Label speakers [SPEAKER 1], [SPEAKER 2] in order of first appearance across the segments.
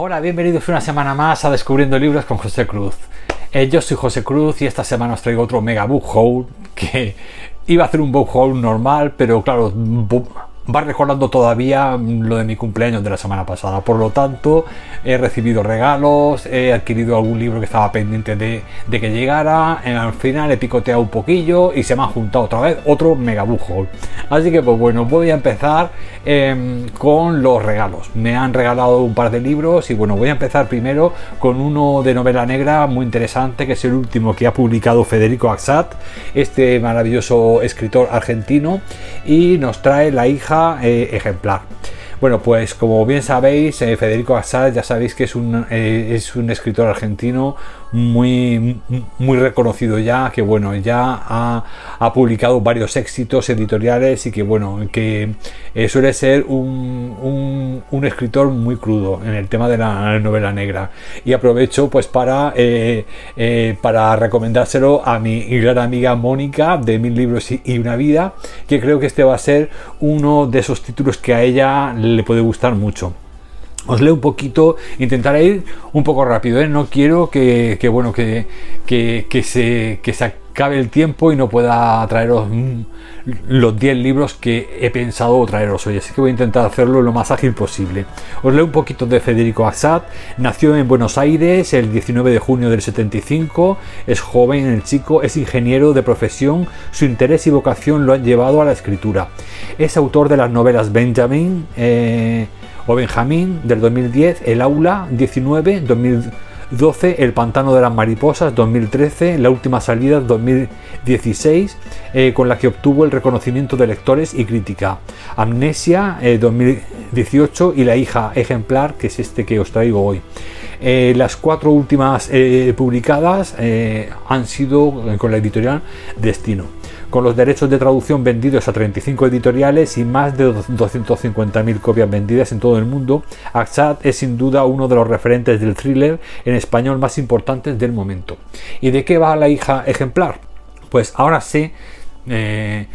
[SPEAKER 1] Hola, bienvenidos una semana más a Descubriendo Libros con José Cruz. Eh, yo soy José Cruz y esta semana os traigo otro mega book haul que iba a hacer un book haul normal, pero claro, va recordando todavía lo de mi cumpleaños de la semana pasada. Por lo tanto, he recibido regalos, he adquirido algún libro que estaba pendiente de, que llegara. Al final he picoteado un poquillo y se me ha juntado otra vez otro megabujo. Así que, pues bueno, voy a empezar em, con los regalos. Me han regalado un par de libros y bueno, voy a empezar primero con uno de novela negra muy interesante, que es el último que ha publicado Federico Axat, este maravilloso escritor argentino, y nos trae La hija eh, ejemplar. Bueno, pues como bien sabéis, eh, Federico Assad ya sabéis que es un, eh, es un escritor argentino muy, muy reconocido ya, que bueno, ya ha, publicado varios éxitos editoriales y que bueno, que eh, suele ser un, un, escritor muy crudo en el tema de la novela negra. Y aprovecho pues para, eh, eh, para recomendárselo a mi gran amiga Mónica de Mil Libros y una Vida, que creo que este va a ser uno de esos títulos que a ella le puede gustar mucho os leo un poquito, intentaré ir un poco rápido, ¿eh? no quiero que, bueno, que, que, se, que se acabe el tiempo y no pueda traeros mm, los 10 libros que he pensado traeros hoy, así que voy a intentar hacerlo lo más ágil posible. Os leo un poquito de Federico Assad, nació en Buenos Aires el 19 de junio del 75, es joven, el chico es ingeniero de profesión, su interés y vocación lo han llevado a la escritura. Es autor de las novelas Benjamin, eh, o Benjamín del 2010, El Aula 19, 2012, El Pantano de las Mariposas 2013, La Última Salida 2016, eh, con la que obtuvo el reconocimiento de lectores y crítica. Amnesia 2018 eh, y La hija ejemplar, que es este que os traigo hoy. Eh, las cuatro últimas publicadas han sido con la editorial Destino con los derechos de traducción vendidos a 35 editoriales y más de 250.000 copias vendidas en todo el mundo, Axad es sin duda uno de los referentes del thriller en español más importantes del momento. ¿Y de qué va la hija ejemplar? Pues ahora sé... Eh,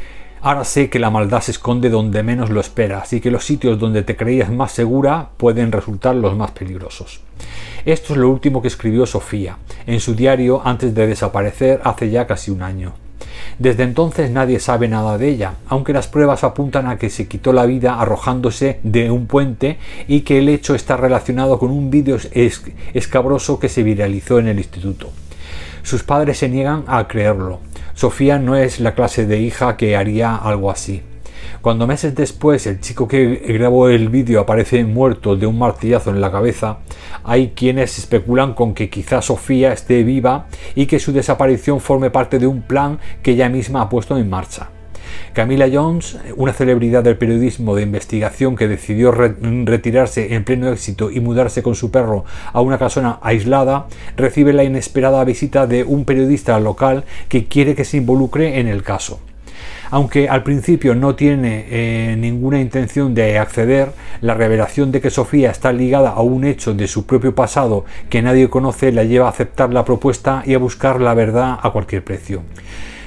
[SPEAKER 1] ahora sé que la maldad se esconde donde menos lo esperas y que los sitios donde te creías más segura pueden resultar los más peligrosos. Esto es lo último que escribió Sofía en su diario antes de desaparecer hace ya casi un año. Desde entonces nadie sabe nada de ella, aunque las pruebas apuntan a que se quitó la vida arrojándose de un puente y que el hecho está relacionado con un vídeo escabroso que se viralizó en el instituto. Sus padres se niegan a creerlo. Sofía no es la clase de hija que haría algo así. Cuando meses después el chico que grabó el vídeo aparece muerto de un martillazo en la cabeza, hay quienes especulan con que quizá Sofía esté viva y que su desaparición forme parte de un plan que ella misma ha puesto en marcha. Camila Jones, una celebridad del periodismo de investigación que decidió retirarse en pleno éxito y mudarse con su perro a una casona aislada, recibe la inesperada visita de un periodista local que quiere que se involucre en el caso. Aunque al principio no tiene eh, ninguna intención de acceder, la revelación de que Sofía está ligada a un hecho de su propio pasado que nadie conoce la lleva a aceptar la propuesta y a buscar la verdad a cualquier precio.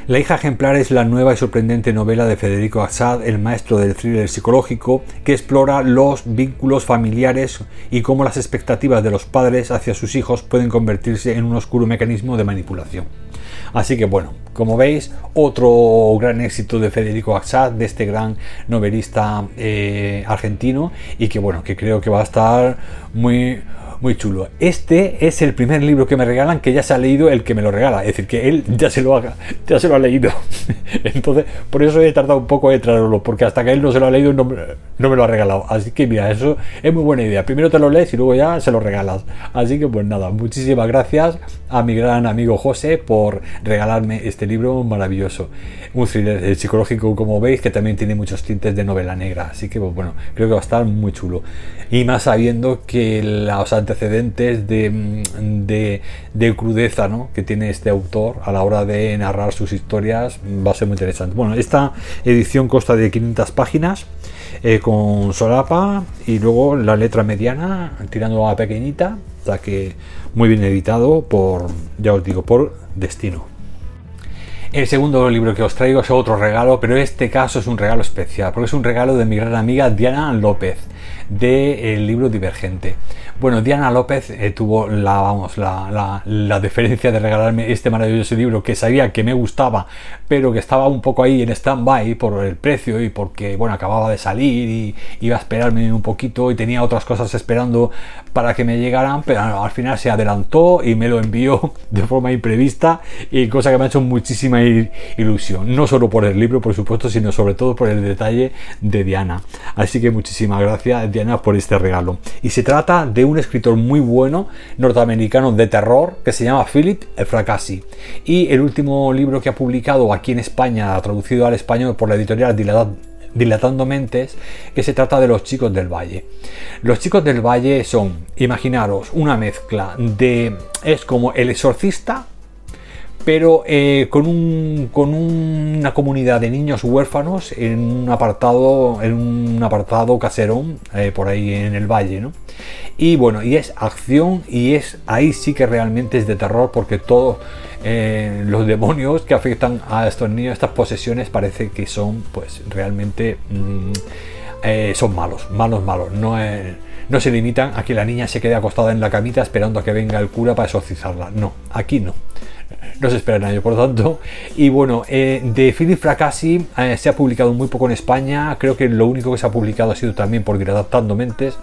[SPEAKER 1] La hija ejemplar es la nueva y sorprendente novela de Federico Assad, el maestro del thriller psicológico, que explora los vínculos familiares y cómo las expectativas de los padres hacia sus hijos pueden convertirse en un oscuro mecanismo de manipulación. Así que bueno, como veis, otro gran éxito de Federico Axad, de este gran novelista eh, argentino, y que bueno, que creo que va a estar muy muy chulo. Este es el primer libro que me regalan que ya se ha leído el que me lo regala. Es decir, que él ya se lo ha, ya se lo ha leído. Entonces, por eso he tardado un poco en traerlo, porque hasta que él no se lo ha leído no, no, me lo ha regalado. Así que mira, eso es muy buena idea. Primero te lo lees y luego ya se lo regalas. Así que pues nada, muchísimas gracias a mi gran amigo José por regalarme este libro maravilloso. Un thriller psicológico, como veis, que también tiene muchos tintes de novela negra. Así que pues bueno, creo que va a estar muy chulo. Y más sabiendo que la, o antecedentes de, de, crudeza ¿no? que tiene este autor a la hora de narrar sus historias va a ser muy interesante. Bueno, esta edición consta de 500 páginas eh, con solapa y luego la letra mediana tirando a pequeñita, o que muy bien editado por, ya os digo, por Destino. El segundo libro que os traigo es otro regalo, pero este caso es un regalo especial, porque es un regalo de mi gran amiga Diana López. Del libro Divergente. Bueno, Diana López eh, tuvo la, vamos, la, la, deferencia de regalarme este maravilloso libro que sabía que me gustaba, pero que estaba un poco ahí en stand-by por el precio y porque, bueno, acababa de salir y iba a esperarme un poquito y tenía otras cosas esperando para que me llegaran, pero al final se adelantó y me lo envió de forma imprevista y cosa que me ha hecho muchísima ilusión, no solo por el libro, por supuesto, sino sobre todo por el detalle de Diana. Así que muchísimas gracias, Por este regalo. Y se trata de un escritor muy bueno norteamericano de terror que se llama Philip Fracassi. Y el último libro que ha publicado aquí en España, traducido al español por la editorial Dilatando Mentes, que se trata de los chicos del valle. Los chicos del valle son, imaginaros, una mezcla de... es como el exorcista pero eh, con, un, con una comunidad de niños huérfanos en un apartado, en un apartado caserón eh, por ahí en el valle, ¿no? Y bueno, y es acción y es ahí sí que realmente es de terror porque todos eh, los demonios que afectan a estos niños, estas posesiones parece que son pues realmente mm, son malos, malos, malos. No, no se limitan a que la niña se quede acostada en la camita esperando a que venga el cura para exorcizarla. No, aquí no no se espera nadie, por lo tanto. Y bueno, eh, de Philip Fracassi eh, se ha publicado muy poco en España. Creo que lo único que se ha publicado ha sido también por Adaptando Mentes.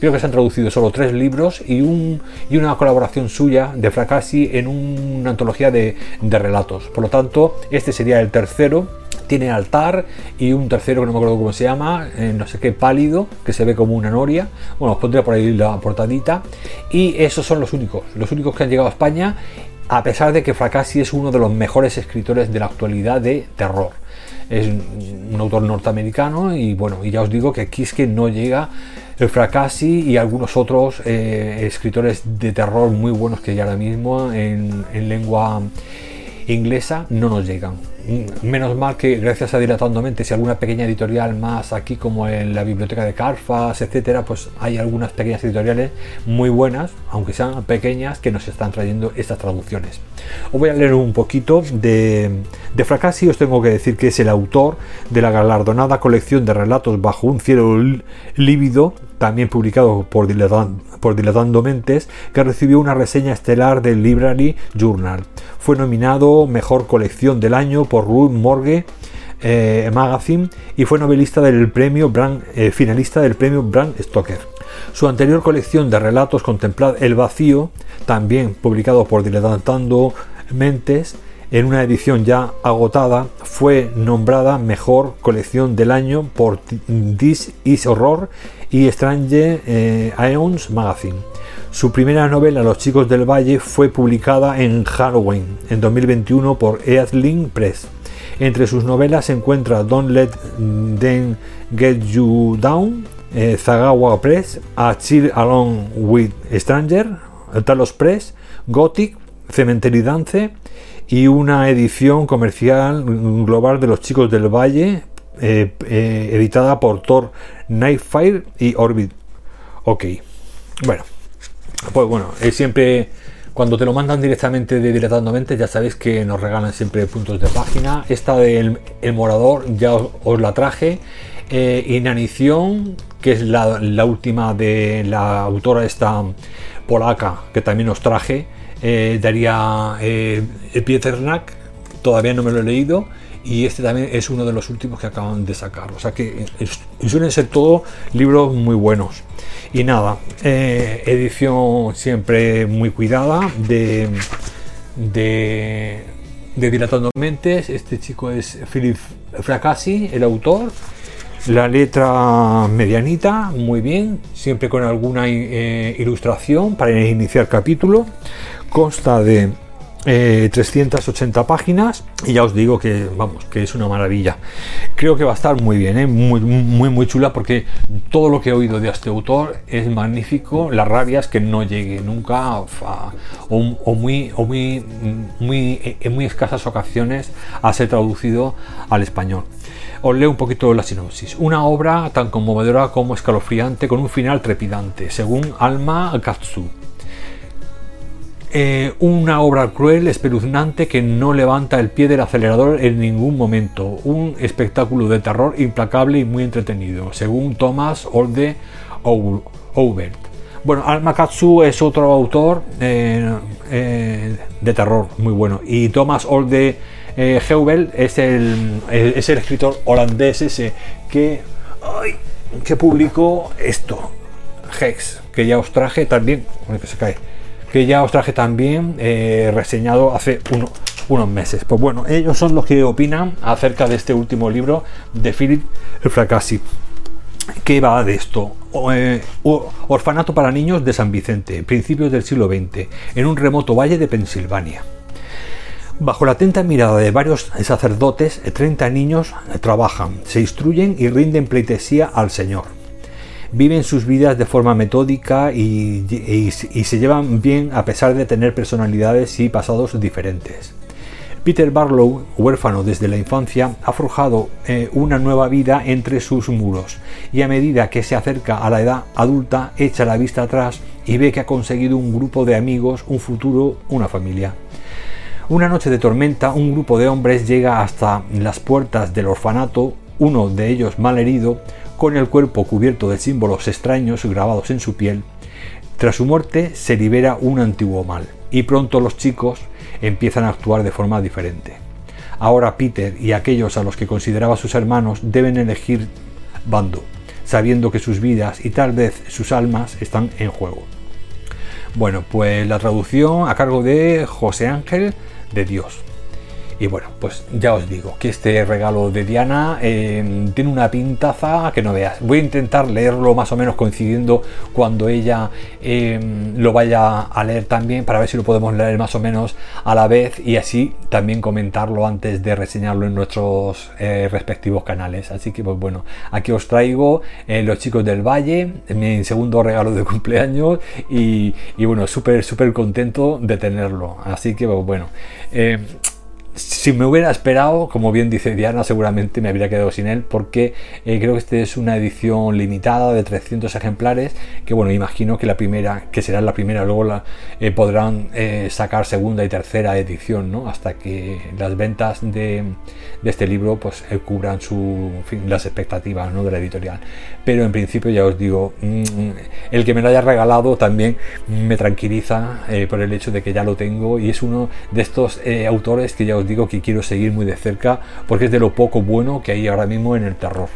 [SPEAKER 1] Creo que se han traducido solo tres libros y, un, y una colaboración suya de Fracassi en una antología de, relatos. Por lo tanto, este sería el tercero tiene altar y un tercero que no me acuerdo cómo se llama, eh, no sé qué, pálido, que se ve como una noria. Bueno, os pondré por ahí la portadita. Y esos son los únicos, los únicos que han llegado a España a pesar de que Fracassi es uno de los mejores escritores de la actualidad de terror. Es un autor norteamericano y bueno, y ya os digo que que no llega el Fracassi y algunos otros eh, escritores de terror muy buenos que ya ahora mismo en lengua inglesa no nos llegan. Menos mal que gracias a Dilatando Mentes y alguna pequeña editorial más aquí como en la biblioteca de Carfas, etcétera, pues hay algunas pequeñas editoriales muy buenas, aunque sean pequeñas, que nos están trayendo estas traducciones. Os voy a leer un poquito de, de os tengo que decir que es el autor de la galardonada colección de relatos Bajo un cielo lívido, también publicado por Dilatando, por Dilatando Mentes, que recibió una reseña estelar del Library Journal. Fue nominado Mejor Colección del Año por Rue Morgue eh, Magazine y fue novelista del premio Brand, eh, finalista del premio Bram Stoker. Su anterior colección de relatos Contemplad el Vacío, también publicado por Dilatando Mentes, en una edición ya agotada, fue nombrada mejor colección del año por This Is Horror y Strange eh, Aeons Magazine. Su primera novela, Los chicos del valle, fue publicada en Halloween en 2021 por Eadling Press. Entre sus novelas se encuentra Don't Let Them Get You Down, eh, Zagawa Press, A Chill Along with Stranger, Talos Press, Gothic, Cementerio Dance y una edición comercial global de Los chicos del valle, eh, eh, editada por Thor Nightfire y Orbit. Ok, bueno. Pues bueno, es siempre cuando te lo mandan directamente de Dilatando Mentes, ya sabéis que nos regalan siempre puntos de página. Esta del El Morador ya os, la traje. Eh, Inanición, que es la, última de la autora esta polaca, que también os traje. Eh, daría eh, Pieternak, todavía no me lo he leído. Y este también es uno de los últimos que acaban de sacar. O sea que suelen ser todos libros muy buenos. Y nada, eh, edición siempre muy cuidada de, de, Dilatando Mentes. Este chico es Philip Fracassi, el autor. La letra medianita, muy bien, siempre con alguna eh, ilustración para iniciar capítulo. Consta de 380 eh, páginas y ya os digo que vamos que es una maravilla creo que va a estar muy bien ¿eh? muy muy muy chula porque todo lo que he oído de este autor es magnífico las rabias que no llegue nunca o, muy o muy muy en muy escasas ocasiones a ser traducido al español os leo un poquito la sinopsis. Una obra tan conmovedora como escalofriante con un final trepidante, según Alma Katsu eh, una obra cruel, espeluznante, que no levanta el pie del acelerador en ningún momento. Un espectáculo de terror implacable y muy entretenido, según Thomas Olde Over. Bueno, Alma Katsu es otro autor eh, eh, de terror muy bueno. Y Thomas Olde Heubel es el, es el escritor holandés ese que, que publicó esto, Hex, que ya os traje también, que se cae, que ya os traje también reseñado hace unos meses. Pues bueno, ellos son los que opinan acerca de este último libro de Philip Fracassi. ¿Qué va de esto? Eh, orfanato para niños de San Vicente, principios del siglo XX, en un remoto valle de Pensilvania. Bajo la atenta mirada de varios sacerdotes, 30 niños trabajan, se instruyen y rinden pleitesía al Señor. Viven sus vidas de forma metódica y, se llevan bien a pesar de tener personalidades y pasados diferentes. Peter Barlow, huérfano desde la infancia, ha forjado eh, una nueva vida entre sus muros y a medida que se acerca a la edad adulta echa la vista atrás y ve que ha conseguido un grupo de amigos, un futuro, una familia. Una noche de tormenta, un grupo de hombres llega hasta las puertas del orfanato, uno de ellos mal herido, con el cuerpo cubierto de símbolos extraños grabados en su piel. Tras su muerte se libera un antiguo mal, y pronto los chicos empiezan a actuar de forma diferente. Ahora Peter y aquellos a los que consideraba sus hermanos deben elegir bando, sabiendo que sus vidas y tal vez sus almas están en juego. Bueno, pues la traducción a cargo de José Ángel de Dios. Y bueno, pues ya os digo que este regalo de Diana eh, tiene una pintaza que no veas. Voy a intentar leerlo más o menos coincidiendo cuando ella eh, lo vaya a leer también para ver si lo podemos leer más o menos a la vez y así también comentarlo antes de reseñarlo en nuestros eh, respectivos canales. Así que pues bueno, aquí os traigo Los chicos del Valle, mi segundo regalo de cumpleaños y, y bueno, súper súper contento de tenerlo. Así que pues bueno si me hubiera esperado, como bien dice Diana, seguramente me habría quedado sin él, porque eh, creo que este es una edición limitada de 300 ejemplares, que bueno, imagino que la primera, que será la primera, luego la, eh, podrán eh, sacar segunda y tercera edición, ¿no? Hasta que las ventas de, este libro pues cubran su, las expectativas ¿no? de la editorial. Pero en principio ya os digo, mm, el que me lo haya regalado también me tranquiliza por el hecho de que ya lo tengo y es uno de estos autores que ya os digo que quiero seguir muy de cerca porque es de lo poco bueno que hay ahora mismo en el terror.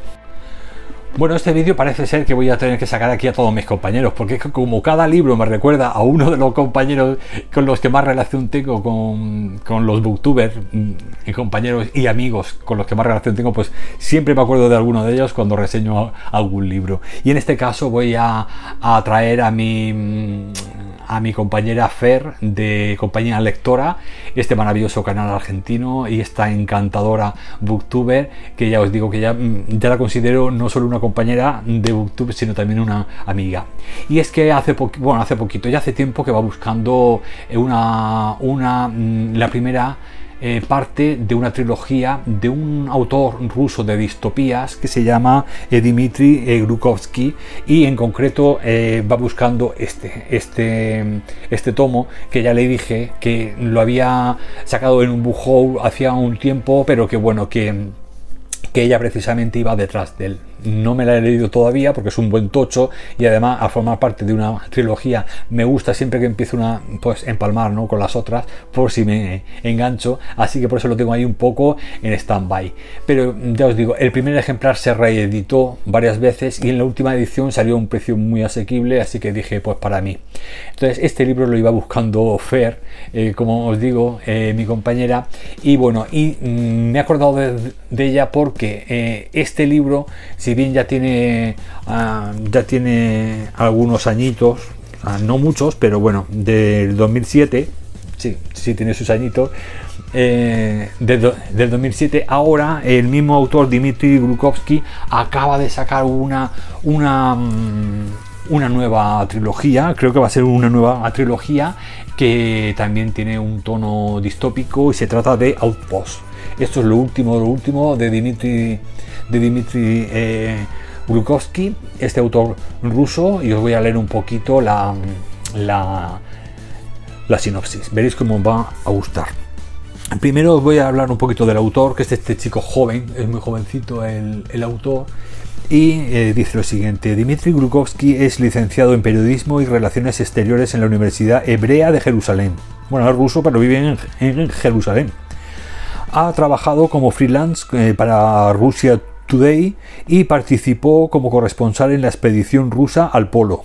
[SPEAKER 1] Bueno, este vídeo parece ser que voy a tener que sacar aquí a todos mis compañeros, porque como cada libro me recuerda a uno de los compañeros con los que más relación tengo con, con los booktubers, mm, y compañeros y amigos con los que más relación tengo, pues siempre me acuerdo de alguno de ellos cuando reseño algún libro. Y en este caso voy a, a traer a mi a mi compañera Fer de compañía lectora, este maravilloso canal argentino y esta encantadora booktuber que ya os digo que ya, mm, la considero no solo una compañera de booktube sino también una amiga. Y es que hace bueno, hace poquito, ya hace tiempo que va buscando una, una mm, la primera eh, parte de una trilogía de un autor ruso de distopías que se llama eh, Dmitry eh, Grukovsky y en concreto va buscando este, este, este tomo que ya le dije que lo había sacado en un book hacía un tiempo pero que bueno que que ella precisamente iba detrás de él. No me la he leído todavía porque es un buen tocho y además a formar parte de una trilogía me gusta siempre que empiezo una pues empalmar ¿no? con las otras por si me engancho, así que por eso lo tengo ahí un poco en stand-by. Pero ya os digo, el primer ejemplar se reeditó varias veces y en la última edición salió a un precio muy asequible, así que dije pues para mí. Entonces este libro lo iba buscando Fer, eh, como os digo, eh, mi compañera, y bueno, y mm, me he acordado de, ella porque eh, este libro, si bien ya tiene, ah, ya tiene algunos añitos, ah, no muchos, pero bueno, del 2007, sí, sí tiene sus añitos, eh, del 2007. Ahora el mismo autor Dmitry Grukovsky acaba de sacar una, una, mm, una nueva trilogía, creo que va a ser una nueva trilogía que también tiene un tono distópico y se trata de Outpost. Esto es lo último, lo último de Dmitry de Dmitry eh, este autor ruso, y os voy a leer un poquito la, la, la sinopsis. Veréis cómo va a gustar. Primero os voy a hablar un poquito del autor, que es este chico joven, es muy jovencito el, el autor, y eh, dice lo siguiente, Dmitry Grukovsky es licenciado en Periodismo y Relaciones Exteriores en la Universidad Hebrea de Jerusalén. Bueno, es ruso, pero vive en, en Jerusalén. Ha trabajado como freelance eh, para Rusia Today y participó como corresponsal en la expedición rusa al Polo.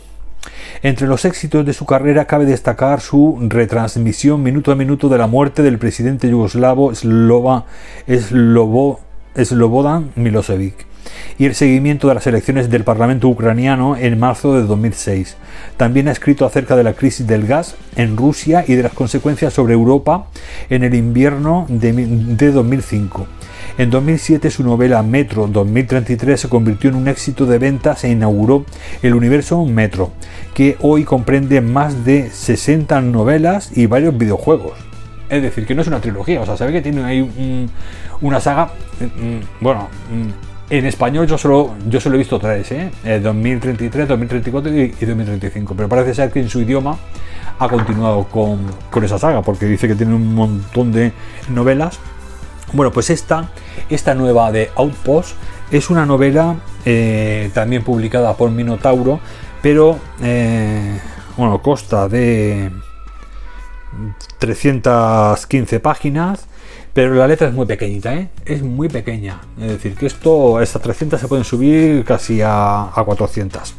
[SPEAKER 1] Entre los éxitos de su carrera cabe destacar su retransmisión minuto a minuto de la muerte del presidente yugoslavo Slobodan Milosevic y el seguimiento de las elecciones del Parlamento ucraniano en marzo de 2006. También ha escrito acerca de la crisis del gas en Rusia y de las consecuencias sobre Europa en el invierno de, 2005. En 2007 su novela Metro 2033 se convirtió en un éxito de ventas e inauguró el universo Metro, que hoy comprende más de 60 novelas y varios videojuegos. Es decir, que no es una trilogía, o sea, sabe que tiene ahí una saga, mm, bueno, mm, en español yo solo, yo solo he visto tres, ¿eh? 2033, 2034 y, 2035, pero parece ser que en su idioma ha continuado con, esa saga, porque dice que tiene un montón de novelas. Bueno, pues esta, esta nueva de Outpost es una novela eh, también publicada por Minotauro, pero eh, bueno, de 315 páginas pero la letra es muy pequeñita, ¿eh? es muy pequeña. Es decir, que esto, estas 300 se pueden subir casi a, 400.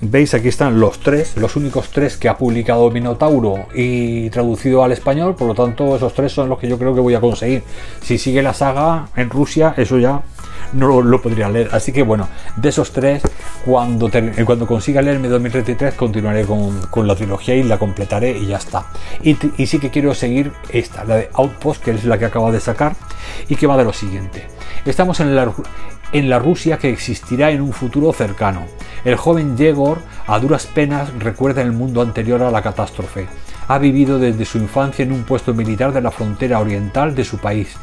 [SPEAKER 1] Veis, aquí están los tres, los únicos tres que ha publicado Minotauro y traducido al español, por lo tanto esos tres son los que yo creo que voy a conseguir. Si sigue la saga en Rusia, eso ya no lo, podría leer. Así que bueno, de esos tres, cuando, cuando consiga leerme 2033, continuaré con, la trilogía y la completaré y ya está. Y, sí que quiero seguir esta, la de Outpost, que es la que acabo de sacar, y que va de lo siguiente. Estamos en la, en la Rusia que existirá en un futuro cercano. El joven Yegor a duras penas recuerda el mundo anterior a la catástrofe. Ha vivido desde su infancia en un puesto militar de la frontera oriental de su país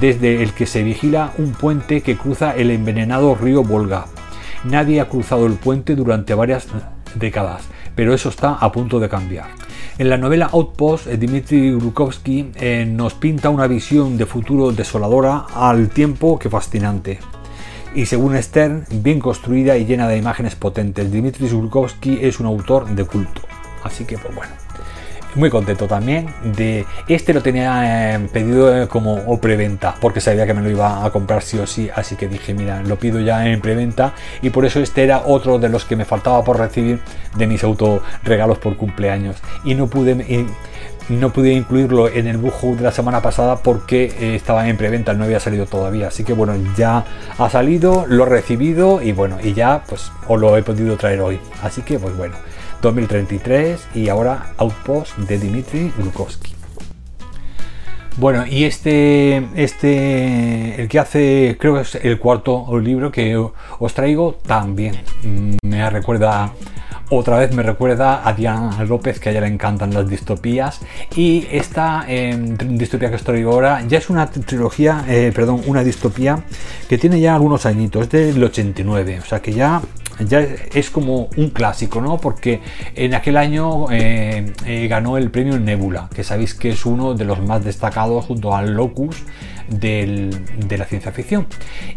[SPEAKER 1] desde el que se vigila un puente que cruza el envenenado río Volga. Nadie ha cruzado el puente durante varias décadas, pero eso está a punto de cambiar. En la novela Outpost, eh, Dmitry Grukovsky eh, nos pinta una visión de futuro desoladora al tiempo que fascinante. Y según Stern, bien construida y llena de imágenes potentes. Dmitry Grukovsky es un autor de culto. Así que, pues bueno muy contento también de este lo tenía eh, pedido eh, como preventa porque sabía que me lo iba a comprar sí o sí así que dije mira lo pido ya en preventa y por eso este era otro de los que me faltaba por recibir de mis auto regalos por cumpleaños y no pude no pude incluirlo en el bujo de la semana pasada porque eh, estaba en preventa, no había salido todavía. Así que bueno, ya ha salido, lo he recibido y bueno, y ya pues os lo he podido traer hoy. Así que pues bueno, 2033 y ahora Outpost de Dmitry Glukowski. Bueno, y este, este, el que hace, creo que es el cuarto libro que os traigo, también me recuerda, otra vez me recuerda a Diana López, que a ella le encantan las distopías. Y esta em, distopía que traigo ahora ya es una trilogía, eh, perdón, una distopía que tiene ya algunos añitos, es del 89, o sea que ya ya es como un clásico, ¿no? Porque en aquel año eh, eh, ganó el premio Nebula, que sabéis que es uno de los más destacados junto al Locus de la ciencia ficción.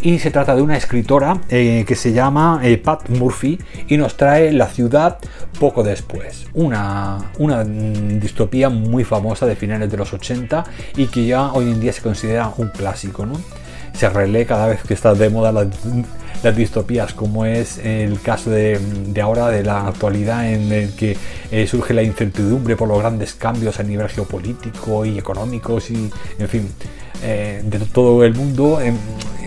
[SPEAKER 1] Y se trata de una escritora eh, que se llama Pat Murphy y nos trae La ciudad poco después. Una, una distopía muy famosa de finales de los 80 y que ya hoy en día se considera un clásico, ¿no? Se relee cada vez que está de moda la las distopías, como es el caso de, ahora, de la actualidad, en el que eh, surge la incertidumbre por los grandes cambios a nivel geopolítico y económicos y, en fin, eh, de todo el mundo em,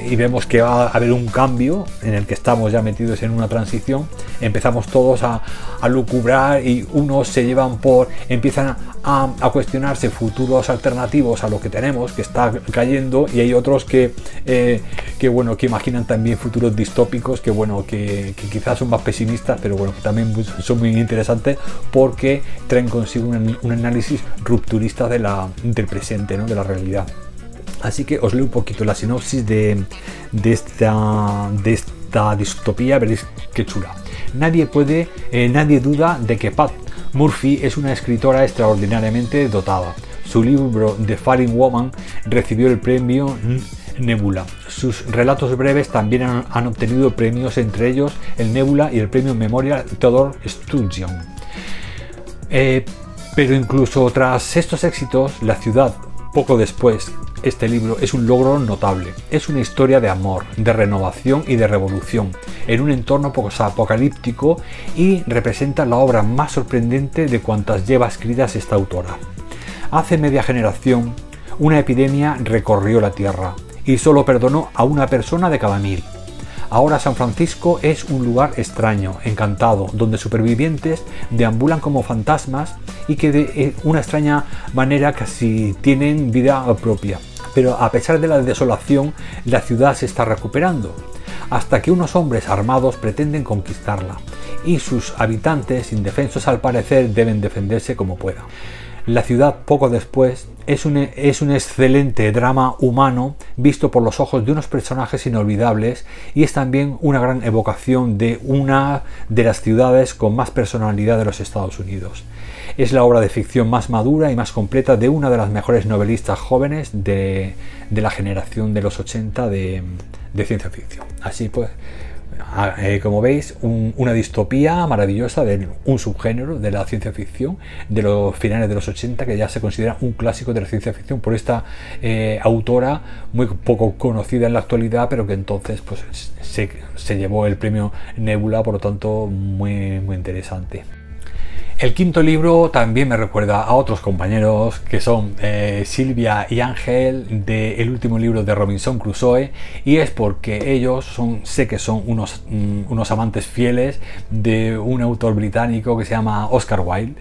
[SPEAKER 1] y vemos que va a haber un cambio en el que estamos ya metidos en una transición. Empezamos todos a, a lucubrar y unos se llevan por, empiezan a, cuestionarse futuros alternativos a lo que tenemos, que está cayendo, y hay otros que, eh, que bueno, que imaginan también futuros distópicos, que bueno, que, quizás son más pesimistas, pero bueno, que también son muy interesantes porque traen consigo un, un análisis rupturista de la, del presente, ¿no? de la realidad. Así que os leo un poquito la sinopsis de, esta, de esta distopía, veréis qué chula. Nadie puede, eh, nadie duda de que Pat Murphy es una escritora extraordinariamente dotada. su libro The Falling Woman recibió el premio Nebula. Sus relatos breves también han, obtenido premios, entre ellos el Nebula y el premio Memorial Theodore Sturgeon. Eh, pero incluso tras estos éxitos, la ciudad, poco después, este libro es un logro notable. Es una historia de amor, de renovación y de revolución, en un entorno apocalíptico y representa la obra más sorprendente de cuantas lleva escritas esta autora. Hace media generación, una epidemia recorrió la Tierra y solo perdonó a una persona de cada mil. Ahora San Francisco es un lugar extraño, encantado, donde supervivientes deambulan como fantasmas y que de eh, una extraña manera casi tienen vida propia. Pero a pesar de la desolación, la ciudad se está recuperando, hasta que unos hombres armados pretenden conquistarla, y sus habitantes, indefensos al parecer, deben defenderse como puedan. La ciudad poco después es un, es un, excelente drama humano visto por los ojos de unos personajes inolvidables y es también una gran evocación de una de las ciudades con más personalidad de los Estados Unidos. Es la obra de ficción más madura y más completa de una de las mejores novelistas jóvenes de, la generación de los 80 de, ciencia ficción. Así pues, eh, como veis, una distopía maravillosa de un subgénero de la ciencia ficción de los finales de los 80 que ya se considera un clásico de la ciencia ficción por esta eh, autora muy poco conocida en la actualidad, pero que entonces pues, se, se llevó el premio Nebula, por lo tanto muy, muy interesante. El quinto libro también me recuerda a otros compañeros que son eh, Silvia y Ángel del último libro de Robinson Crusoe y es porque ellos son, sé que son unos, mm, unos amantes fieles de un autor británico que se llama Oscar Wilde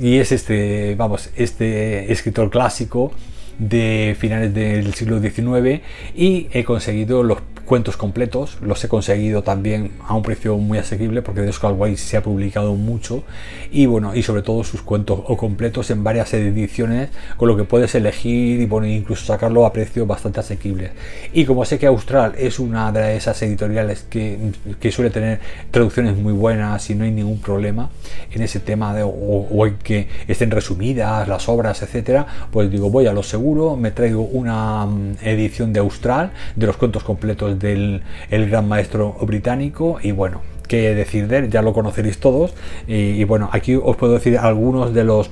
[SPEAKER 1] y es este, vamos, este escritor clásico de finales del siglo XIX y he conseguido los cuentos completos, los he conseguido también a un precio muy asequible porque de Oscar Wilde se ha publicado mucho y bueno, y sobre todo sus cuentos o completos en varias ediciones con lo que puedes elegir y bueno, incluso sacarlo a precio bastante asequible. Y como sé que Austral es una de esas editoriales que, que suele tener traducciones muy buenas y no hay ningún problema en ese tema de, o, en que estén resumidas las obras, etcétera, pues digo, voy a lo me traigo una mm, edición de Austral de los cuentos completos del el gran maestro británico y bueno, qué decir de él, ya lo conoceréis todos y, bueno, aquí os puedo decir algunos de los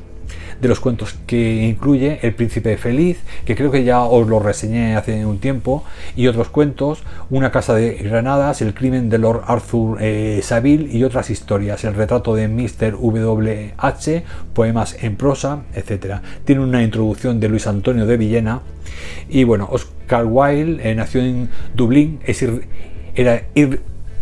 [SPEAKER 1] de los cuentos que incluye El Príncipe Feliz, que creo que ya os lo reseñé hace un tiempo, y otros cuentos, Una casa de granadas, El crimen de Lord Arthur eh, Saville y otras historias, El retrato de Mr. W.H., poemas en prosa, etc. Tiene una introducción de Luis Antonio de Villena, y bueno, Oscar Wilde eh, nació en Dublín, es era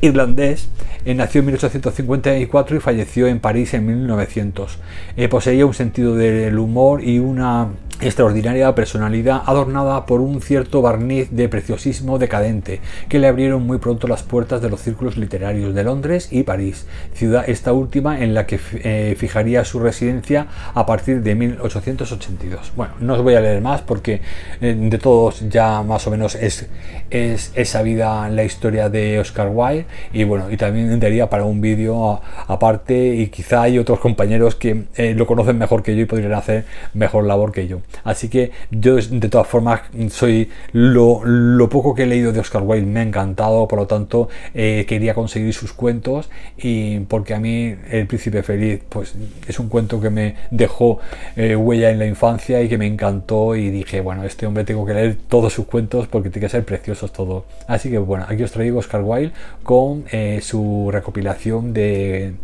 [SPEAKER 1] irlandés, eh, nació en 1854 y falleció en París en 1900. Eh, poseía un sentido del humor y una extraordinaria personalidad adornada por un cierto barniz de preciosismo decadente que le abrieron muy pronto las puertas de los círculos literarios de Londres y París, ciudad esta última en la que eh, fijaría su residencia a partir de 1882. Bueno, no os voy a leer más porque eh, de todos ya más o menos es, es, sabida la historia de Oscar Wilde y bueno, y también daría para un vídeo aparte y quizá hay otros compañeros que eh, lo conocen mejor que yo y podrían hacer mejor labor que yo. Así que yo de todas formas soy lo, poco que he leído de Oscar Wilde me ha encantado, por lo tanto eh, quería conseguir sus cuentos y porque a mí El Príncipe Feliz pues es un cuento que me dejó eh, huella en la infancia y que me encantó y dije bueno este hombre tengo que leer todos sus cuentos porque tiene que ser preciosos todos. Así que bueno aquí os traigo Oscar Wilde con eh, su recopilación de,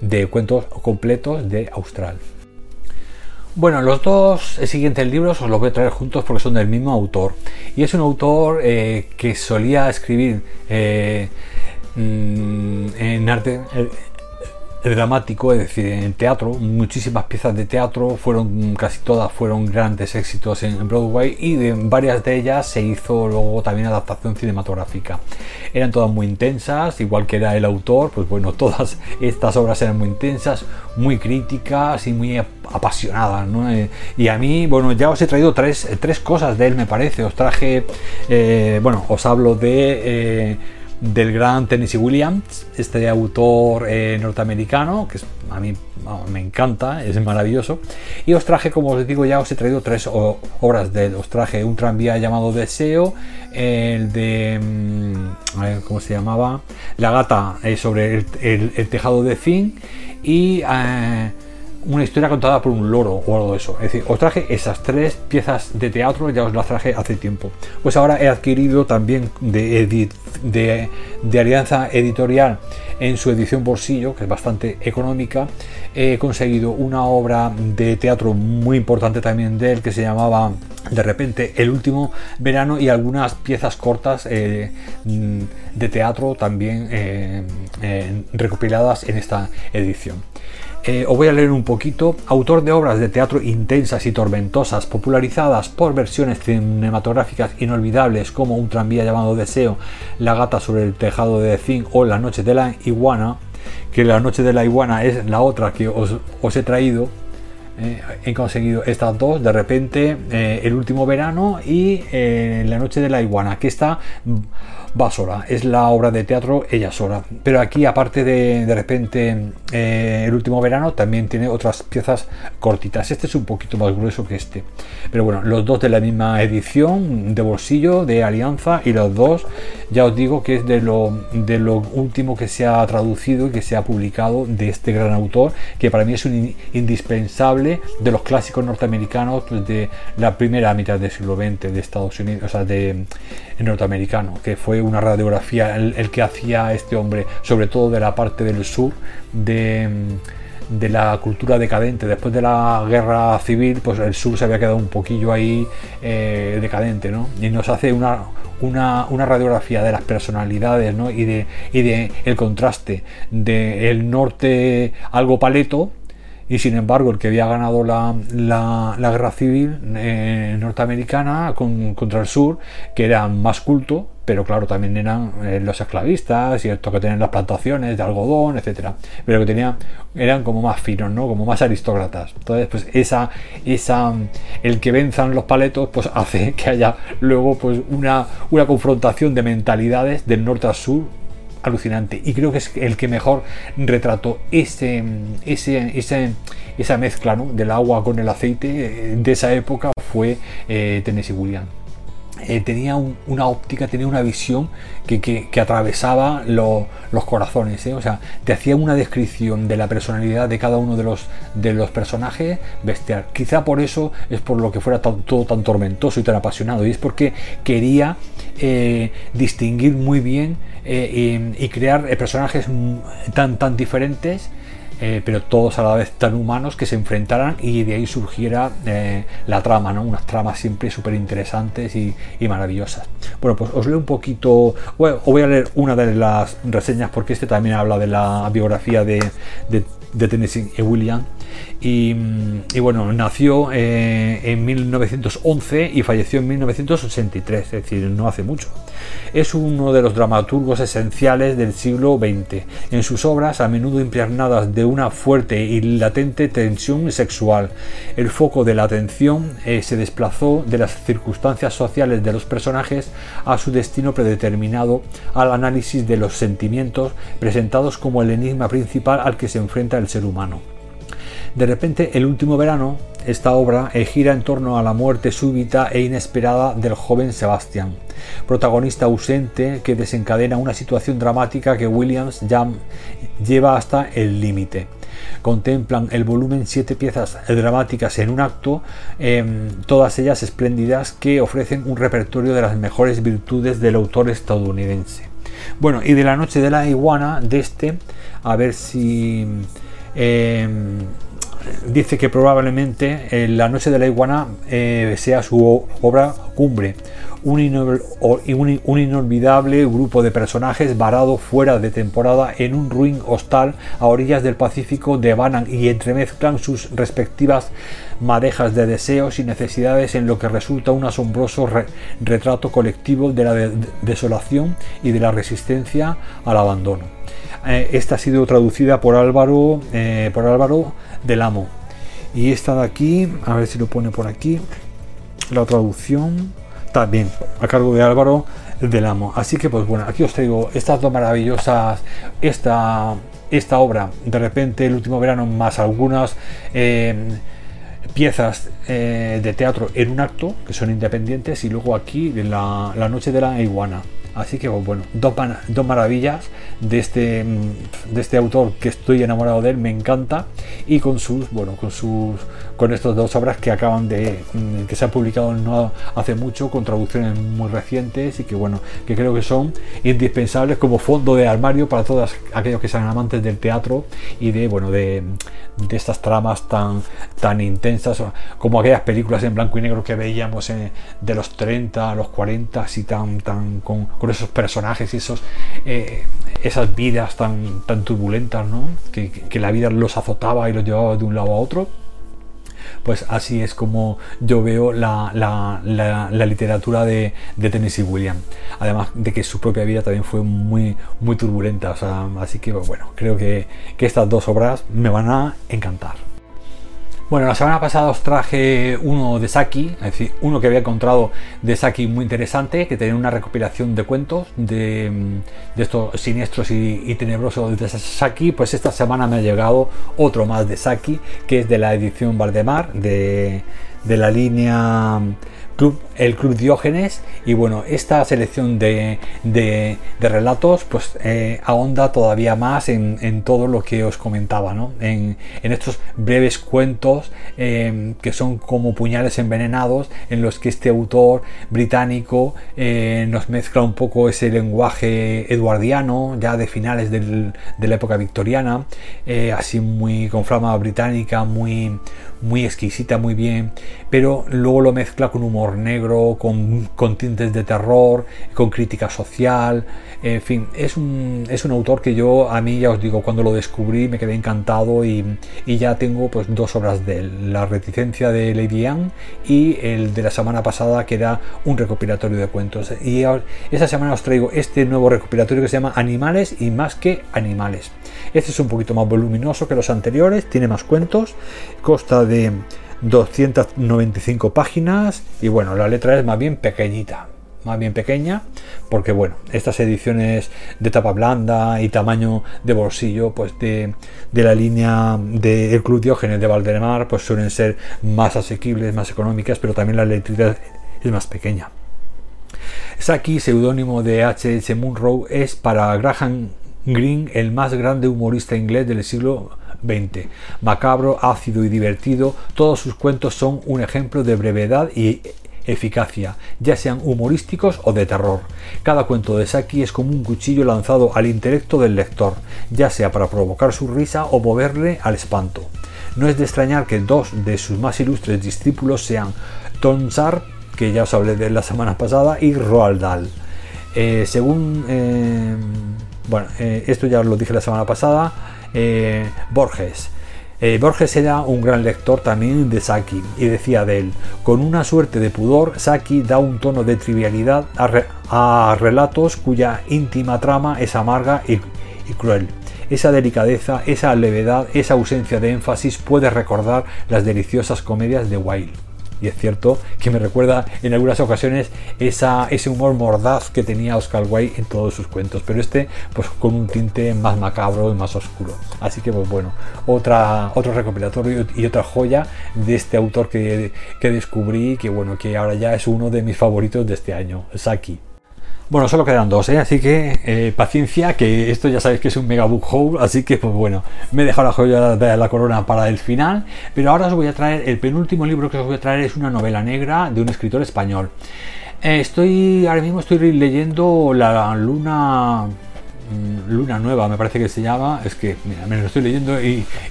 [SPEAKER 1] de cuentos completos de Austral. Bueno, los dos siguientes libros os los voy a traer juntos porque son del mismo autor. Y es un autor eh, que solía escribir eh, mm, en arte, eh, dramático, es decir, en teatro, muchísimas piezas de teatro, fueron casi todas fueron grandes éxitos en Broadway y de varias de ellas se hizo luego también adaptación cinematográfica. Eran todas muy intensas, igual que era el autor, pues bueno, todas estas obras eran muy intensas, muy críticas y muy apasionadas, ¿no? Eh, y a mí, bueno, ya os he traído tres, tres cosas de él, me parece. Os traje, eh, bueno, os hablo de... Eh, del gran Tennessee Williams, este autor eh, norteamericano, que a mí me encanta, es maravilloso. Y os traje, como os digo, ya os he traído tres obras de él. Os traje un tranvía llamado Deseo, el de. Mm, ¿Cómo se llamaba? La gata eh, sobre el, tejado de zinc y. Eh, una historia contada por un loro o algo de eso. Es decir, os traje esas tres piezas de teatro, ya os las traje hace tiempo. Pues ahora he adquirido también de, de, Alianza Editorial en su edición bolsillo, que es bastante económica. He conseguido una obra de teatro muy importante también de él que se llamaba de repente el último verano y algunas piezas cortas eh, de teatro también eh, eh, recopiladas en esta edición. Eh, os voy a leer un poquito. Autor de obras de teatro intensas y tormentosas, popularizadas por versiones cinematográficas inolvidables como Un tranvía llamado Deseo, La gata sobre el tejado de zinc o La noche de la iguana, que La noche de la iguana es la otra que os, he traído. Eh, he conseguido estas dos de repente eh, el último verano y la noche de la iguana que está va sola, es la obra de teatro ella sola. Pero aquí, aparte de de repente eh, el último verano, también tiene otras piezas cortitas. Este es un poquito más grueso que este. Pero bueno, los dos de la misma edición de bolsillo de Alianza y los dos, ya os digo que es de lo, de lo último que se ha traducido y que se ha publicado de este gran autor, que para mí es un indispensable de los clásicos norteamericanos pues, de la primera mitad del siglo XX de Estados Unidos, o sea, de norteamericano, que fue una radiografía el, que hacía este hombre, sobre todo de la parte del sur de, de, la cultura decadente. Después de la guerra civil, pues el sur se había quedado un poquillo ahí eh, decadente, ¿no? Y nos hace una, una, una, radiografía de las personalidades ¿no? y, de, y de el contraste del norte algo paleto y sin embargo el que había ganado la, la, guerra civil eh, norteamericana contra el sur, que era más culto, pero claro, también eran eh, los esclavistas y estos que tenían las plantaciones de algodón, etcétera, pero que tenían, eran como más finos, ¿no? Como más aristócratas. Entonces, pues esa, esa, el que venzan los paletos, pues hace que haya luego pues una, una confrontación de mentalidades del norte al sur alucinante y creo que es el que mejor retrató ese, ese, esa mezcla del agua con el aceite eh, de esa época fue eh, Tennessee Williams. Eh, tenía una óptica, tenía una visión que, atravesaba los corazones, o sea, te hacía una descripción de la personalidad de cada uno de los, de los personajes bestial. Quizá por eso es por lo que fuera todo tan tormentoso y tan apasionado, y es porque quería distinguir muy bien eh, y, crear eh, personajes tan, tan diferentes. Eh, pero todos a la vez tan humanos que se enfrentaran y de ahí surgiera la trama, ¿no? unas tramas siempre súper interesantes y, maravillosas. Bueno, pues os leo un poquito, bueno, os voy a leer una de las reseñas porque este también habla de la biografía de, de, de Tennessee Williams y, bueno, nació eh, en 1911 y falleció en 1983, es decir, no hace mucho. Es uno de los dramaturgos esenciales del siglo XX. En sus obras, a menudo impregnadas de una fuerte y latente tensión sexual, el foco de la atención eh, se desplazó de las circunstancias sociales de los personajes a su destino predeterminado, al análisis de los sentimientos presentados como el enigma principal al que se enfrenta el ser humano. De repente, el último verano, esta obra eh, gira en torno a la muerte súbita e inesperada del joven Sebastián, protagonista ausente que desencadena una situación dramática que Williams lleva hasta el límite. Contemplan el volumen siete piezas dramáticas en un acto, em, todas ellas espléndidas que ofrecen un repertorio de las mejores virtudes del autor estadounidense. Bueno, y de la noche de la iguana, de este, a ver si... Em, dice que probablemente eh, La Noche de la Iguana eh, sea su obra cumbre, un, inolvidable grupo de personajes varado fuera de temporada en un ruin hostal a orillas del Pacífico devanan y entremezclan sus respectivas madejas de deseos y necesidades en lo que resulta un asombroso retrato colectivo de la desolación y de la resistencia al abandono. Eh, esta ha sido traducida por Álvaro, por Álvaro del amo. Y esta de aquí, a ver si lo pone por aquí, la traducción también a cargo de Álvaro del Amo. Así que pues bueno, aquí os traigo estas dos maravillosas, esta, esta obra, de repente el último verano más algunas eh, piezas eh, de teatro en un acto que son independientes y luego aquí la, la noche de la iguana. Así que bueno, dos, dos, maravillas de este, de este autor que estoy enamorado de él, me encanta. Y con sus, bueno, con sus con estas dos obras que acaban de mm, que se han publicado no hace mucho con traducciones muy recientes y que bueno que creo que son indispensables como fondo de armario para todos aquellos que sean amantes del teatro y de bueno de, de estas tramas tan tan intensas como aquellas películas en blanco y negro que veíamos de los 30 a los 40 así tan tan con esos personajes y esos eh, esas vidas tan tan turbulentas ¿no? que, que la vida los azotaba y los llevaba de un lado a otro pues así es como yo veo la, literatura de, Tennessee Williams. Además de que su propia vida también fue muy, muy turbulenta. así que bueno, creo que estas dos obras me van a encantar. Bueno, la semana pasada os traje uno de Saki, es decir, uno que había encontrado de Saki muy interesante, que tenía una recopilación de cuentos de, estos siniestros y, tenebrosos de Saki. Pues esta semana me ha llegado otro más de Saki, que es de la edición Valdemar, de, la línea El Club Diógenes y bueno, esta selección de, relatos pues eh, ahonda todavía más en, todo lo que os comentaba, ¿no? en, estos breves cuentos em, que son como puñales envenenados en los que este autor británico eh, nos mezcla un poco ese lenguaje eduardiano ya de finales de la época victoriana, eh, así muy con flama británica, muy, muy exquisita, muy bien, pero luego lo mezcla con humor negro, con, tintes de terror, con crítica social, en fin, es un, es un autor que yo, a mí ya os digo, cuando lo descubrí me quedé encantado y, y ya tengo pues dos obras de él, La reticencia de Lady Anne y el de la semana pasada que era un recopilatorio de cuentos. Y esta semana os traigo este nuevo recopilatorio que se llama Animales y más que animales. Este es un poquito más voluminoso que los anteriores, tiene más cuentos, consta de 295 páginas y bueno, la letra es más bien pequeñita, más bien pequeña, porque bueno, estas ediciones de tapa blanda y tamaño de bolsillo, pues de, la línea del Club Diógenes de Valdemar, pues suelen ser más asequibles, más económicas, pero también la letra es más pequeña. Saki, seudónimo de H.H. Munro, es para Graham Greene el más grande humorista inglés del siglo XX. Macabro, ácido y divertido, todos sus cuentos son un ejemplo de brevedad y eficacia, ya sean humorísticos o de terror. Cada cuento de Saki es como un cuchillo lanzado al intelecto del lector, ya sea para provocar su risa o moverle al espanto. No es de extrañar que dos de sus más ilustres discípulos sean Tonsar, que ya os hablé de la semana pasada, y Roald Dahl. Eh, según eh, bueno, eh, esto ya lo dije la semana pasada. Eh, Borges. Eh, Borges era un gran lector también de Saki y decía de él, con una suerte de pudor, Saki da un tono de trivialidad a, relatos cuya íntima trama es amarga y, y cruel. Esa delicadeza, esa levedad, esa ausencia de énfasis puede recordar las deliciosas comedias de Wilde y es cierto que me recuerda en algunas ocasiones esa, ese humor mordaz que tenía Oscar Wilde en todos sus cuentos, pero este pues con un tinte más macabro y más oscuro. Así que pues bueno, otra, otro recopilatorio y otra joya de este autor que, que descubrí que bueno, que ahora ya es uno de mis favoritos de este año, Saki. Bueno, solo quedan dos, ¿eh? así que eh, paciencia, que esto ya sabéis que es un mega book haul, así que pues bueno, me he dejado la joya de la corona para el final, pero ahora os voy a traer, el penúltimo libro que os voy a traer es una novela negra de un escritor español. Eh, estoy, ahora mismo estoy leyendo La Luna mm, Luna Nueva, me parece que se llama, es que mira, me lo estoy leyendo y,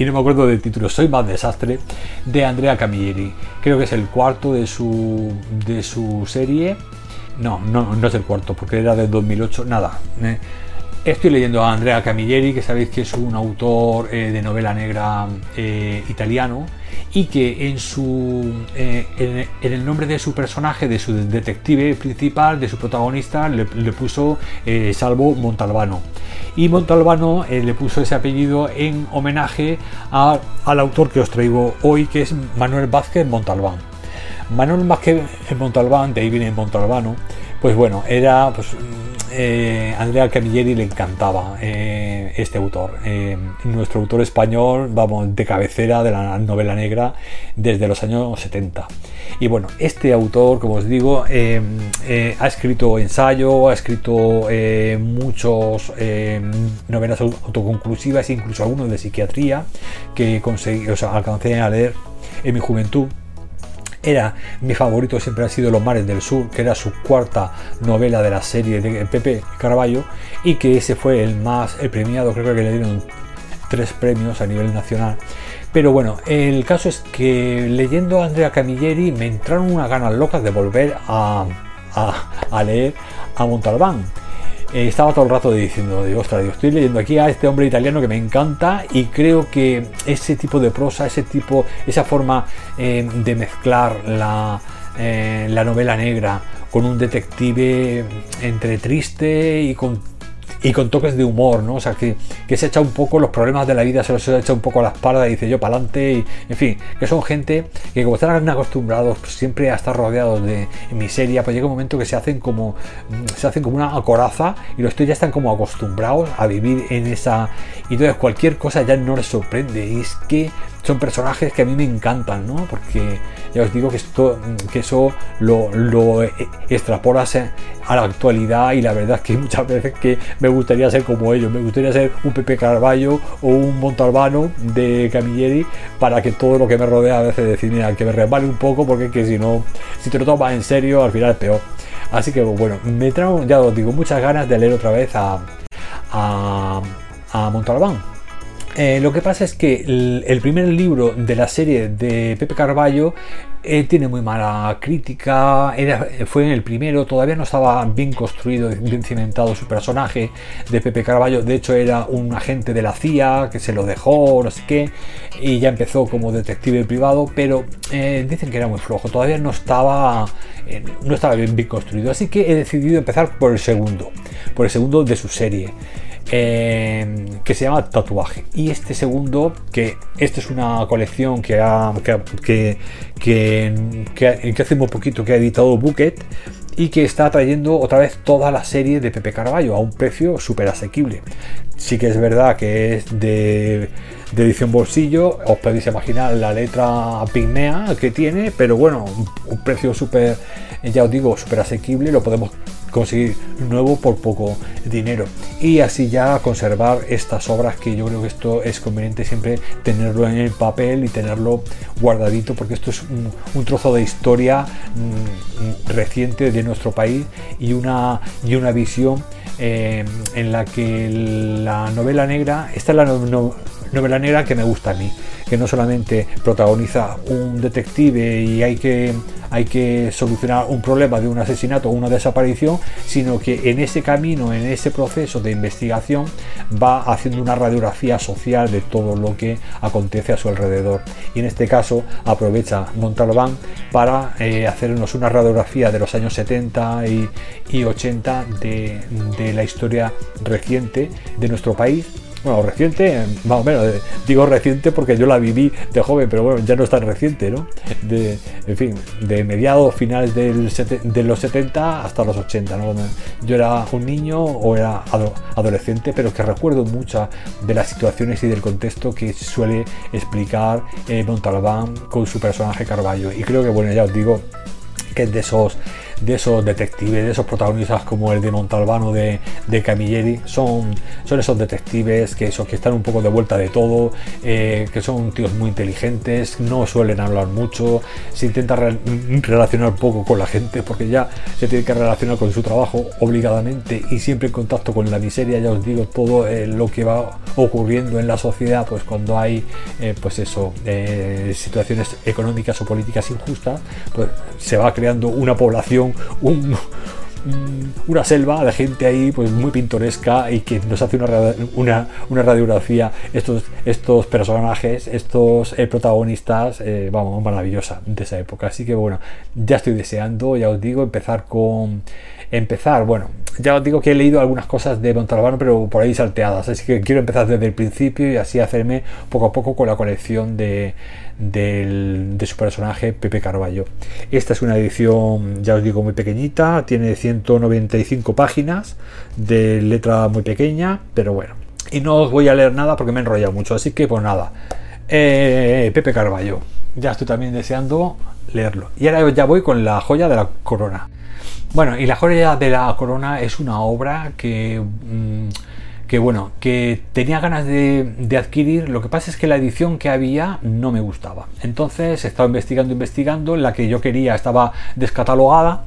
[SPEAKER 1] no me acuerdo del título, Soy más desastre, de Andrea Camilleri. Creo que es el cuarto de su, de su serie no, no, no es el cuarto, porque era del 2008. Nada. Eh. Estoy leyendo a Andrea Camilleri, que sabéis que es un autor eh, de novela negra eh, italiano y que en, su, en, el nombre de su personaje, de su detective principal, de su protagonista, le, puso Salvo Montalbano. Y Montalbano le puso ese apellido en homenaje al autor que os traigo hoy, que es Manuel Vázquez Montalbán. Manuel más que el Montalbán, de ahí viene Montalbano, pues bueno, era pues eh, Andrea Camilleri le encantaba eh, este autor. Eh, nuestro autor español, vamos, de cabecera de la novela negra desde los años 70. Y bueno, este autor, como os digo, ha escrito ensayo, ha escrito muchos novelas autoconclusivas, incluso algunos de psiquiatría, que conseguí, o alcancé a leer en mi juventud era mi favorito siempre ha sido Los mares del sur, que era su cuarta novela de la serie de Pepe Carballo y que ese fue el más el premiado, creo que le dieron tres premios a nivel nacional. Pero bueno, el caso es que leyendo a Andrea Camilleri me entraron unas ganas locas de volver a, a leer a Montalbán. Eh, estaba todo el rato diciendo, digo, ostras, estoy leyendo aquí a este hombre italiano que me encanta y creo que ese tipo de prosa, ese tipo, esa forma eh, de mezclar la, eh, la novela negra con un detective entre triste y con y con toques de humor, ¿no? O sea, que, se echa un poco los problemas de la vida, se los echa un poco a la espalda y dice yo para adelante, y en fin, que son gente que como están acostumbrados siempre a estar rodeados de miseria, pues llega un momento que se hacen como se hacen como una coraza y los tuyos ya están como acostumbrados a vivir en esa y entonces cualquier cosa ya no les sorprende y es que son personajes que a mí me encantan, ¿no? Porque ya os digo que, esto, que eso lo, lo extrapolas a la actualidad y la verdad es que muchas veces que me gustaría ser como ellos, me gustaría ser un Pepe Carballo o un Montalbano de Camilleri para que todo lo que me rodea a veces decir, mira, que me resbale un poco porque que si no, si te lo tomas en serio, al final es peor. Así que bueno, me trajo, ya os digo, muchas ganas de leer otra vez a, a, a Montalbán. Eh, lo que pasa es que el, primer libro de la serie de Pepe Carballo eh, tiene muy mala crítica, era, fue en el primero, todavía no estaba bien construido, bien cimentado su personaje de Pepe Carballo, de hecho era un agente de la CIA que se lo dejó, no sé qué, y ya empezó como detective privado, pero eh, dicen que era muy flojo, todavía no estaba, no estaba bien, construido, así que he decidido empezar por el segundo, por el segundo de su serie. Eh, que se llama Tatuaje. Y este segundo, que esta es una colección que, ha, que, que, que, hace muy poquito que ha editado Bucket y que está trayendo otra vez toda la serie de Pepe Carballo a un precio súper asequible. Sí que es verdad que es de, de, edición bolsillo, os podéis imaginar la letra pigmea que tiene, pero bueno, un precio súper, ya os digo, súper asequible, lo podemos conseguir nuevo por poco dinero. Y así ya conservar estas obras que yo creo que esto es conveniente siempre tenerlo en el papel y tenerlo guardadito porque esto es un, trozo de historia mm, reciente de nuestro país y una, y una visión eh, en la que la novela negra, esta es la novela negra que me gusta a mí que no solamente protagoniza un detective y hay que, hay que solucionar un problema de un asesinato o una desaparición, sino que en ese camino, en ese proceso de investigación, va haciendo una radiografía social de todo lo que acontece a su alrededor. Y en este caso aprovecha Montalbán para eh, hacernos una radiografía de los años 70 y, 80 de la historia reciente de nuestro país bueno, reciente, más o menos, digo reciente porque yo la viví de joven, pero bueno, ya no es tan reciente, ¿no? De, en fin, de mediados, finales del de los 70 hasta los 80, ¿no? Yo era un niño o era adolescente, pero que recuerdo muchas de las situaciones y del contexto que suele explicar eh, Montalbán con su personaje Carballo. Y creo que, bueno, ya os digo que es de esos de esos detectives, de esos protagonistas como el de Montalbano de, Camilleri, son, son esos detectives que, que están un poco de vuelta de todo, eh, que son tíos muy inteligentes, no suelen hablar mucho, se intenta relacionar poco con la gente porque ya se tiene que relacionar con su trabajo obligadamente y siempre en contacto con la miseria, ya os digo, todo eh, lo que va ocurriendo en la sociedad, pues cuando hay, eh, pues eso, situaciones económicas o políticas injustas, pues se va creando una población una selva de gente ahí pues muy pintoresca y que nos hace una, una, radiografía estos, estos personajes, estos eh, protagonistas, eh, vamos, maravillosa de esa época. Así que bueno, ya estoy deseando, ya os digo, empezar con... Empezar, bueno, ya os digo que he leído algunas cosas de Montalbano, pero por ahí salteadas, así que quiero empezar desde el principio y así hacerme poco a poco con la colección de, de su personaje Pepe Carballo. Esta es una edición, ya os digo, muy pequeñita, tiene 195 páginas de letra muy pequeña, pero bueno. Y no os voy a leer nada porque me he enrollado mucho, así que pues nada. Eh, Pepe Carballo, ya estoy también deseando leerlo. Y ahora ya voy con la joya de la corona. Bueno, y la joya de la corona es una obra que... Mm, que bueno, que tenía ganas de, adquirir, lo que pasa es que la edición que había no me gustaba. Entonces he estado investigando, investigando, la que yo quería estaba descatalogada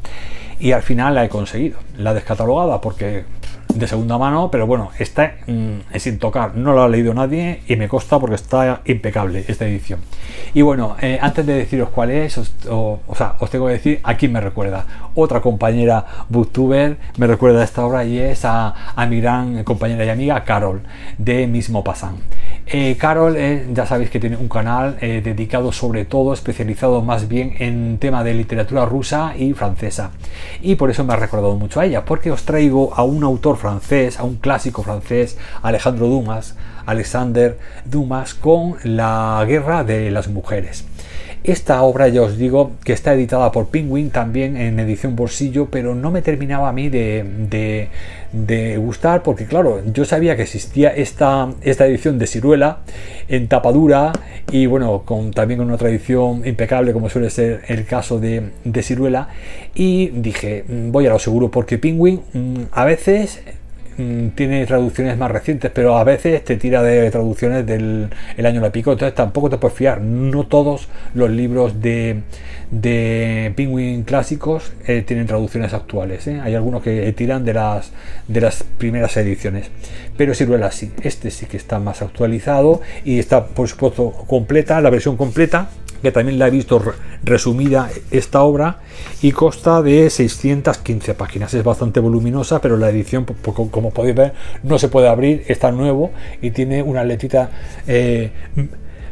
[SPEAKER 1] y al final la he conseguido, la descatalogada, porque de segunda mano, pero bueno, está mm, sin tocar, no lo ha leído nadie y me consta porque está impecable esta edición. Y bueno, eh, antes de deciros cuál es, os, o, sea, os tengo que decir a quién me recuerda. Otra compañera booktuber me recuerda a esta obra y es a, a mi gran compañera y amiga Carol de Mismo Pasan. Eh, Carol, eh, ya sabéis que tiene un canal eh, dedicado sobre todo, especializado más bien en tema de literatura rusa y francesa. Y por eso me ha recordado mucho a ella, porque os traigo a un autor francés, a un clásico francés, Alejandro Dumas, Alexander Dumas, con La guerra de las mujeres. Esta obra ya os digo que está editada por Penguin también en edición bolsillo, pero no me terminaba a mí de, gustar porque claro, yo sabía que existía esta, esta edición de Ciruela en tapadura y bueno, con, también con una tradición impecable como suele ser el caso de, de Ciruela. Y dije, mm, voy a lo seguro porque Penguin mm, a veces Mm, tiene traducciones más recientes, pero a veces te tira de traducciones del el año la pico, entonces tampoco te puedes fiar. No todos los libros de, de Penguin clásicos eh, tienen traducciones actuales. ¿eh? Hay algunos que tiran de las, de las primeras ediciones, pero Ciruela sí. Este sí que está más actualizado y está, por supuesto, completa, la versión completa que también la he visto resumida esta obra y consta de 615 páginas. Es bastante voluminosa, pero la edición, como podéis ver, no se puede abrir, está nuevo y tiene una letrita eh,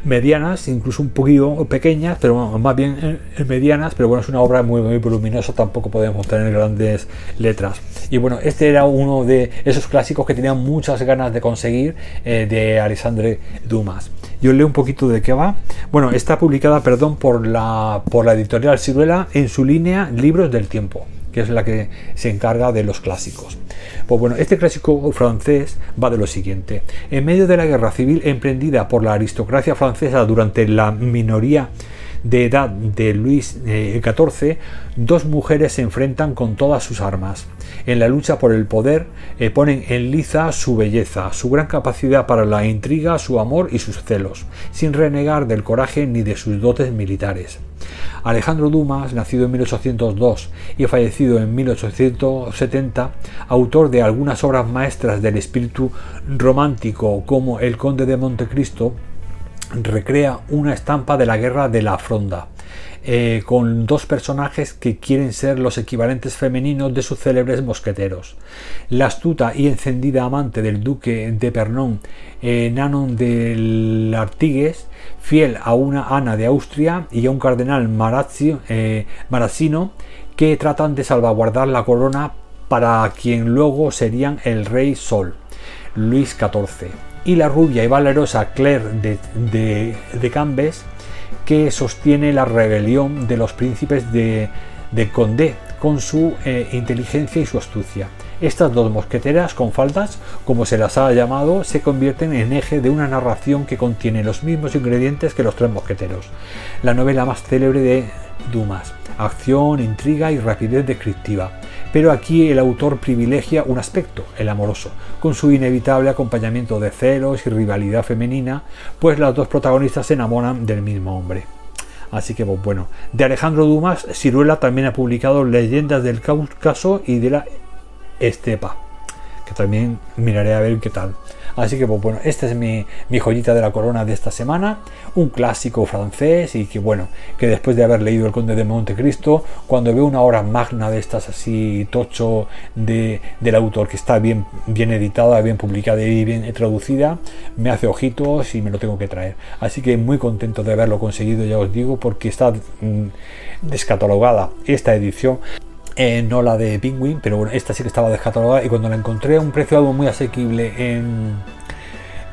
[SPEAKER 1] medianas, incluso un poquito pequeñas, pero más bien eh, medianas, pero bueno, es una obra muy, muy voluminosa, tampoco podemos tener grandes letras. Y bueno, este era uno de esos clásicos que tenían muchas ganas de conseguir eh, de Alexandre Dumas. Yo leo un poquito de qué va. Bueno, está publicada, perdón, por la, por la editorial Ciruela en su línea Libros del Tiempo que es la que se encarga de los clásicos. Pues bueno, este clásico francés va de lo siguiente. En medio de la guerra civil emprendida por la aristocracia francesa durante la minoría de edad de Luis XIV, eh, dos mujeres se enfrentan con todas sus armas. En la lucha por el poder eh, ponen en liza su belleza, su gran capacidad para la intriga, su amor y sus celos, sin renegar del coraje ni de sus dotes militares. Alejandro Dumas, nacido en 1802 y fallecido en 1870, autor de algunas obras maestras del espíritu romántico como El Conde de Montecristo, recrea una estampa de la guerra de la Fronda, eh, con dos personajes que quieren ser los equivalentes femeninos de sus célebres mosqueteros. La astuta y encendida amante del duque de Pernón, eh, Nanon de Artigues, fiel a una Ana de Austria y a un cardenal Marazzi, eh, que tratan de salvaguardar la corona para quien luego serían el rey Sol, Luis XIV y la rubia y valerosa Claire de, Cambes, que sostiene la rebelión de los príncipes de, de Condé con su eh, inteligencia y su astucia. Estas dos mosqueteras con faldas, como se las ha llamado, se convierten en eje de una narración que contiene los mismos ingredientes que los tres mosqueteros, la novela más célebre de Dumas, acción, intriga y rapidez descriptiva pero aquí el autor privilegia un aspecto, el amoroso, con su inevitable acompañamiento de celos y rivalidad femenina, pues las dos protagonistas se enamoran del mismo hombre. Así que pues, bueno, de Alejandro Dumas, Ciruela también ha publicado Leyendas del Cáucaso y de la Estepa, que también miraré a ver qué tal. Así que, pues bueno, esta es mi, joyita de la corona de esta semana, un clásico francés y que, bueno, que después de haber leído El Conde de Montecristo, cuando veo una obra magna de estas así, tocho de, del autor, que está bien, bien editada, bien publicada y bien traducida, me hace ojitos y me lo tengo que traer. Así que muy contento de haberlo conseguido, ya os digo, porque está mm, descatalogada esta edición. Eh, no la de Penguin, pero bueno, esta sí que estaba descatalogada y cuando la encontré a un precio algo muy asequible en,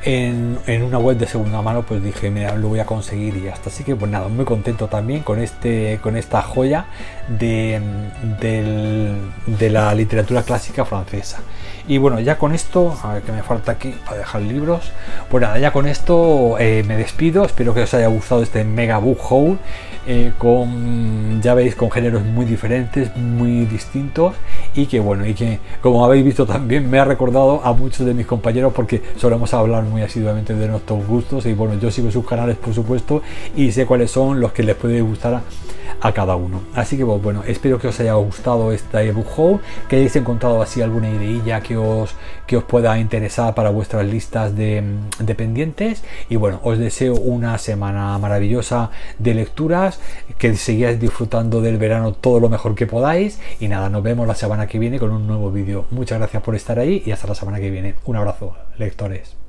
[SPEAKER 1] en, una web de segunda mano, pues dije, mira, lo voy a conseguir y hasta Así que, pues nada, muy contento también con, este, con esta joya de, de la literatura clásica francesa. Y bueno, ya con esto, a ver qué me falta aquí para dejar libros. Pues nada, ya con esto eh, me despido. Espero que os haya gustado este mega book haul. Eh, con, ya veis, con géneros muy diferentes, muy distintos. Y que bueno, y que como habéis visto también me ha recordado a muchos de mis compañeros porque solemos hablar muy asiduamente de nuestros gustos. Y bueno, yo sigo sus canales, por supuesto, y sé cuáles son los que les puede gustar a cada uno. Así que pues, bueno, espero que os haya gustado esta ebook haul, que hayáis encontrado así alguna ideilla que os, que os pueda interesar para vuestras listas de, de pendientes. Y bueno, os deseo una semana maravillosa de lecturas, que sigáis disfrutando del verano todo lo mejor que podáis. Y nada, nos vemos la semana que viene con un nuevo vídeo. Muchas gracias por estar ahí y hasta la semana que viene. Un abrazo, lectores.